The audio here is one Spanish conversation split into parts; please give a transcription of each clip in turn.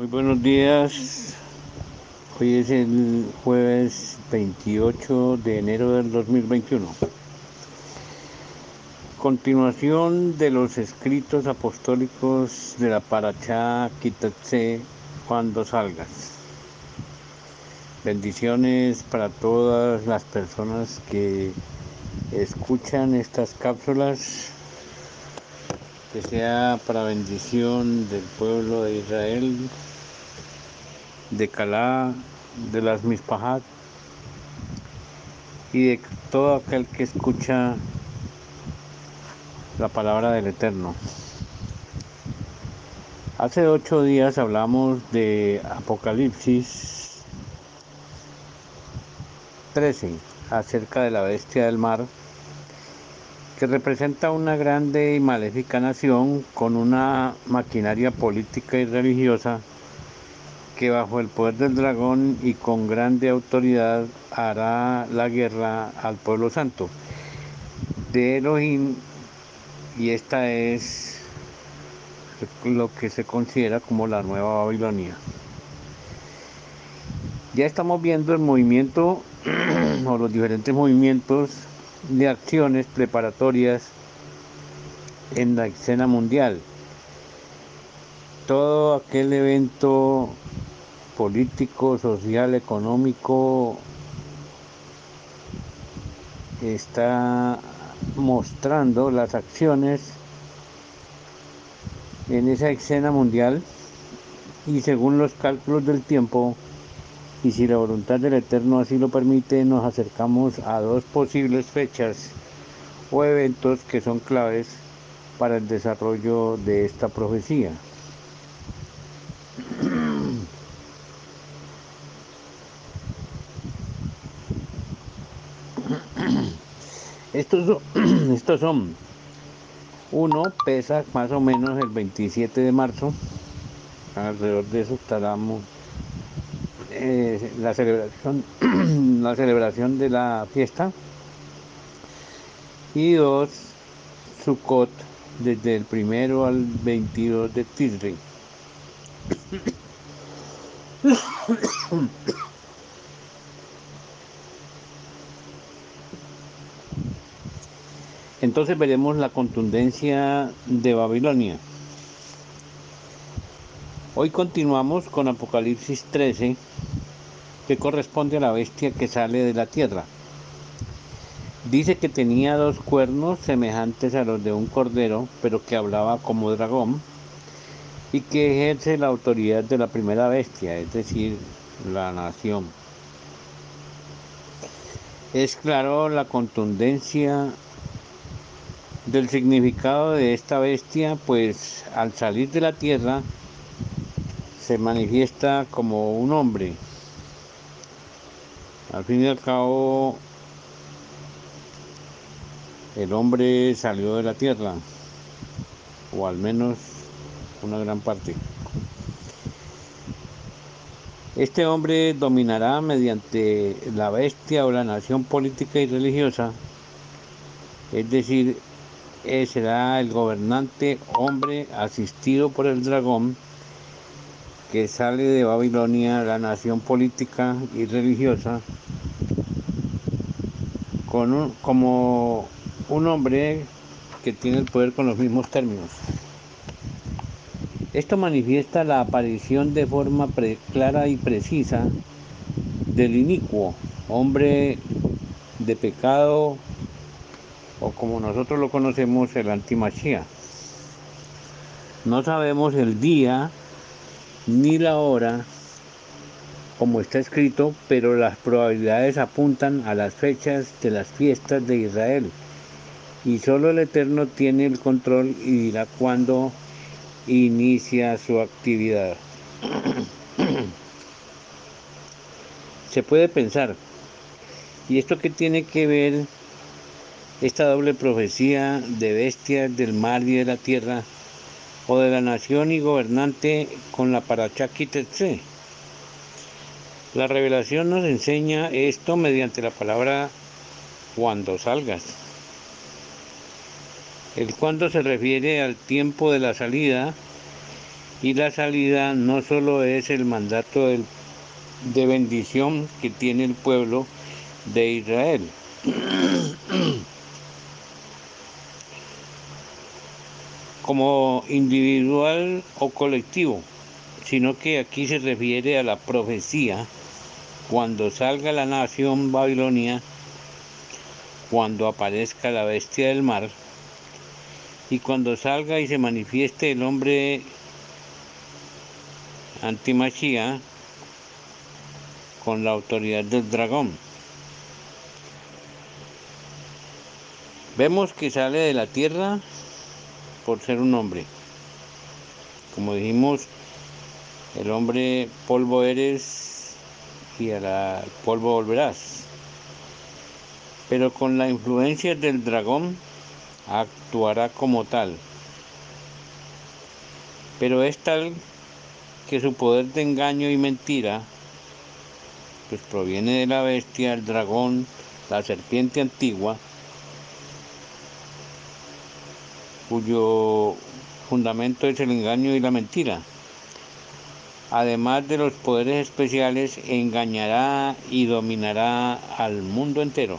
Muy buenos días. Hoy es el jueves 28 de enero del 2021. Continuación de los escritos apostólicos de la Parachá Kitatse cuando salgas. Bendiciones para todas las personas que escuchan estas cápsulas que sea para bendición del pueblo de Israel, de Calá, de las Mispahat y de todo aquel que escucha la palabra del Eterno. Hace ocho días hablamos de Apocalipsis 13 acerca de la bestia del mar que representa una grande y maléfica nación con una maquinaria política y religiosa que bajo el poder del dragón y con grande autoridad hará la guerra al pueblo santo de Elohim y esta es lo que se considera como la nueva Babilonia. Ya estamos viendo el movimiento o los diferentes movimientos de acciones preparatorias en la escena mundial. Todo aquel evento político, social, económico está mostrando las acciones en esa escena mundial y según los cálculos del tiempo y si la voluntad del Eterno así lo permite, nos acercamos a dos posibles fechas o eventos que son claves para el desarrollo de esta profecía. Estos, son, uno pesa más o menos el 27 de marzo, alrededor de eso estaremos eh, la celebración la celebración de la fiesta. Y dos Sukkot desde el primero al 22 de Tisri entonces veremos la contundencia de Babilonia Hoy continuamos con Apocalipsis 13, que corresponde a la bestia que sale de la tierra. Dice que tenía dos cuernos semejantes a los de un cordero, pero que hablaba como dragón, y que ejerce la autoridad de la primera bestia, es decir, la nación. Es claro la contundencia del significado de esta bestia, pues al salir de la tierra, se manifiesta como un hombre. Al fin y al cabo, el hombre salió de la tierra, o al menos una gran parte. Este hombre dominará mediante la bestia o la nación política y religiosa, es decir, será el gobernante hombre asistido por el dragón que sale de Babilonia, la nación política y religiosa, con como un hombre que tiene el poder con los mismos términos. Esto manifiesta la aparición de forma clara y precisa del inicuo, hombre de pecado, o como nosotros lo conocemos, el antimachía. No sabemos el día ni la hora como está escrito, pero las probabilidades apuntan a las fechas de las fiestas de Israel. Y solo el Eterno tiene el control y dirá cuándo inicia su actividad. Se puede pensar, ¿y esto qué tiene que ver esta doble profecía de bestias del mar y de la tierra o de la nación y gobernante con la Parachakitetse. La revelación nos enseña esto mediante la palabra cuando salgas. El cuando se refiere al tiempo de la salida Y la salida no solo es el mandato de bendición que tiene el pueblo de Israel. Como individual o colectivo, sino que aquí se refiere a la profecía cuando salga la nación babilonia, cuando aparezca la bestia del mar, y cuando salga y se manifieste el hombre antimachía con la autoridad del dragón. Vemos que sale de la tierra por ser un hombre. Como dijimos, el hombre polvo eres y al polvo volverás. Pero con la influencia del dragón actuará como tal. Pero es tal que su poder de engaño y mentira pues proviene de la bestia, el dragón, la serpiente antigua, cuyo fundamento es el engaño y la mentira. Además de los poderes especiales, engañará y dominará al mundo entero.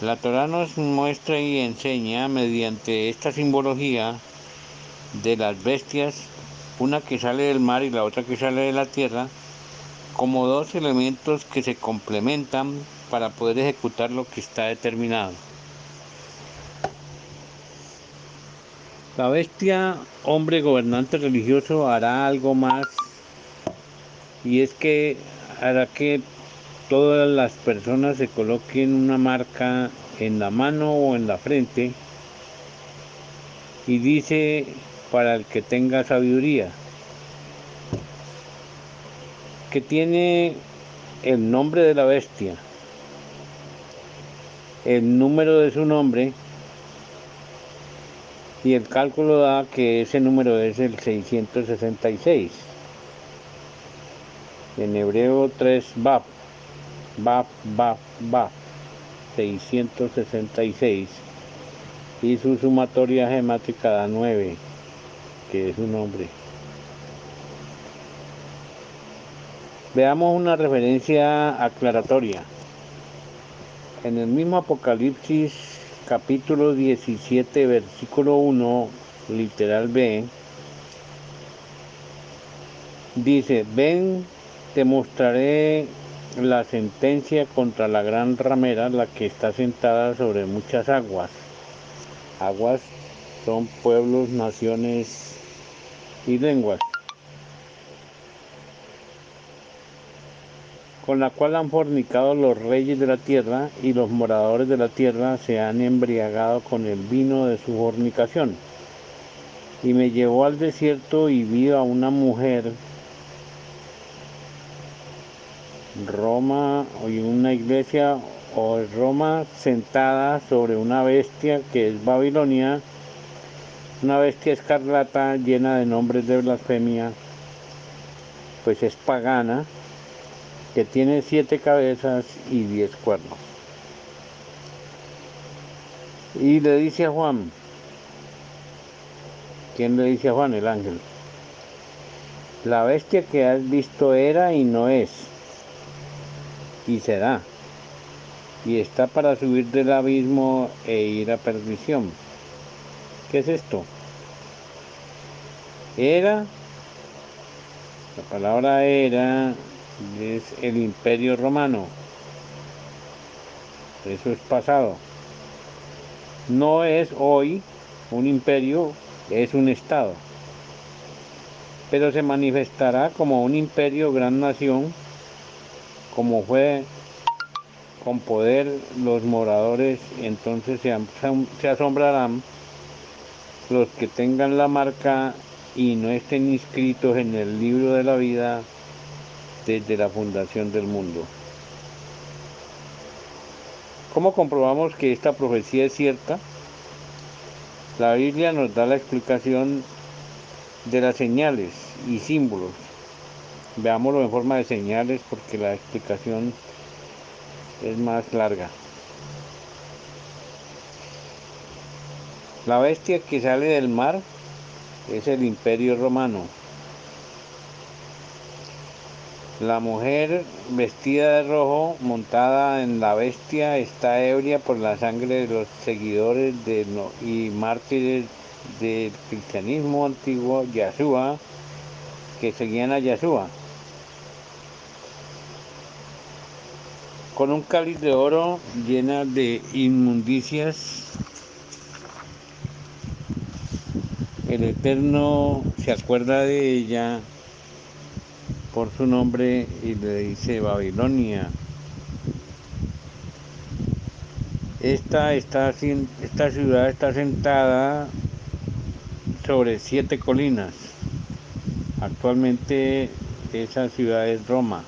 La Torah nos muestra y enseña mediante esta simbología de las bestias, una que sale del mar y la otra que sale de la tierra, como dos elementos que se complementan para poder ejecutar lo que está determinado. La bestia, hombre gobernante religioso, hará algo más. Y es que hará que todas las personas se coloquen una marca en la mano o en la frente. Y dice para el que tenga sabiduría que tiene el nombre de la bestia, el número de su nombre y el cálculo da que ese número es el 666. En hebreo 3 Bab, Bab, Bab, Bab, 666. Y su sumatoria gemática da 9, que es su nombre. Veamos una referencia aclaratoria. En el mismo Apocalipsis capítulo 17, versículo 1, literal B, dice, ven, te mostraré la sentencia contra la gran ramera, la que está sentada sobre muchas aguas. Aguas son pueblos, naciones y lenguas. Con la cual han fornicado los reyes de la tierra y los moradores de la tierra se han embriagado con el vino de su fornicación. Y me llevó al desierto y vi a una mujer, Roma, y una iglesia o Roma sentada sobre una bestia que es Babilonia, una bestia escarlata llena de nombres de blasfemia, pues es pagana que tiene siete cabezas y diez cuernos. Y le dice a Juan, ¿quién le dice a Juan? El ángel. La bestia que has visto era y no es, y será, y está para subir del abismo e ir a perdición. ¿Qué es esto? Era, la palabra era es el imperio romano. Eso es pasado. No es hoy un imperio, es un estado. Pero se manifestará como un imperio, gran nación, como fue con poder los moradores, entonces se, asombrarán los que tengan la marca y no estén inscritos en el libro de la vida desde la fundación del mundo. ¿Cómo comprobamos que esta profecía es cierta? La Biblia nos da la explicación de las señales y símbolos. Veámoslo en forma de señales porque la explicación es más larga. La bestia que sale del mar es el imperio romano. La mujer vestida de rojo, montada en la bestia, está ebria por la sangre de los seguidores de, y mártires del cristianismo antiguo, Yahshua, que seguían a Yahshua. Con un cáliz de oro llena de inmundicias, el Eterno se acuerda de ella por su nombre y le dice Babilonia. Esta, esta ciudad está sentada sobre siete colinas. Actualmente esa ciudad es Roma.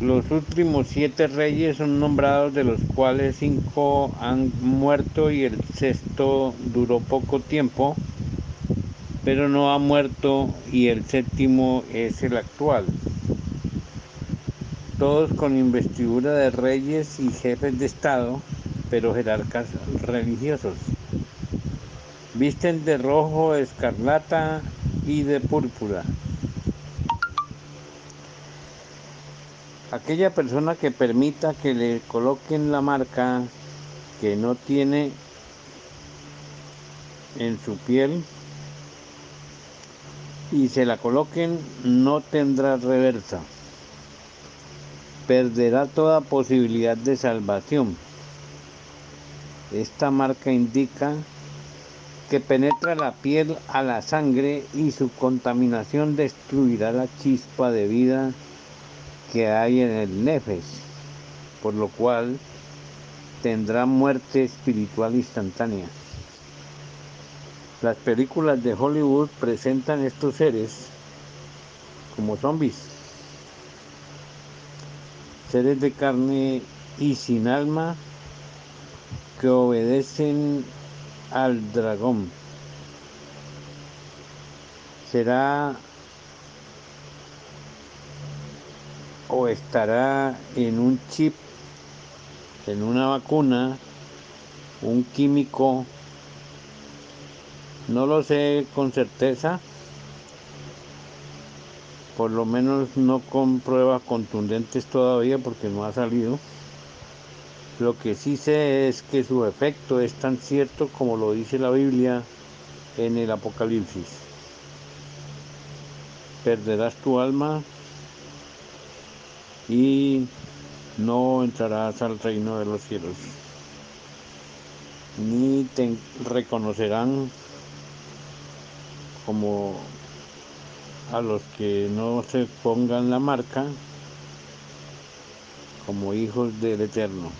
Los últimos siete reyes son nombrados, de los cuales cinco han muerto y el sexto duró poco tiempo pero no ha muerto y el séptimo es el actual. Todos con investidura de reyes y jefes de Estado, pero jerarcas religiosos. Visten de rojo, escarlata y de púrpura. Aquella persona que permita que le coloquen la marca que no tiene en su piel y se la coloquen, no tendrá reversa. Perderá toda posibilidad de salvación. Esta marca indica que penetra la piel a la sangre y su contaminación destruirá la chispa de vida que hay en el nefes, por lo cual tendrá muerte espiritual instantánea. Las películas de Hollywood presentan estos seres como zombies, seres de carne y sin alma que obedecen al dragón. Será o estará en un chip, en una vacuna, un químico no lo sé con certeza, por lo menos no con pruebas contundentes todavía porque no ha salido. Lo que sí sé es que su efecto es tan cierto como lo dice la Biblia en el Apocalipsis. Perderás tu alma y no entrarás al reino de los cielos, ni te reconocerán como a los que no se pongan la marca como hijos del Eterno.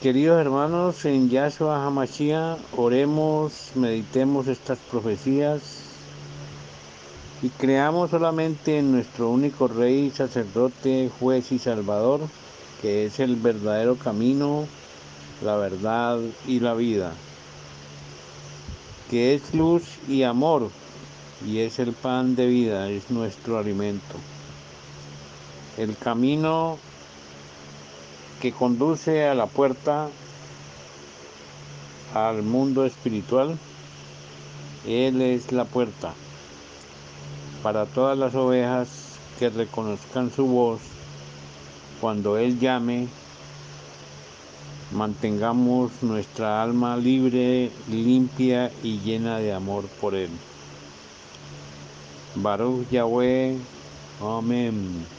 Queridos hermanos, en Yahshua Hamashiach, oremos, meditemos estas profecías y creamos solamente en nuestro único Rey, sacerdote, juez y salvador, que es el verdadero camino, la verdad y la vida que es luz y amor, y es el pan de vida, es nuestro alimento. El camino que conduce a la puerta al mundo espiritual, Él es la puerta para todas las ovejas que reconozcan su voz cuando Él llame mantengamos nuestra alma libre, limpia y llena de amor por Él. Baruch Yahweh, amén.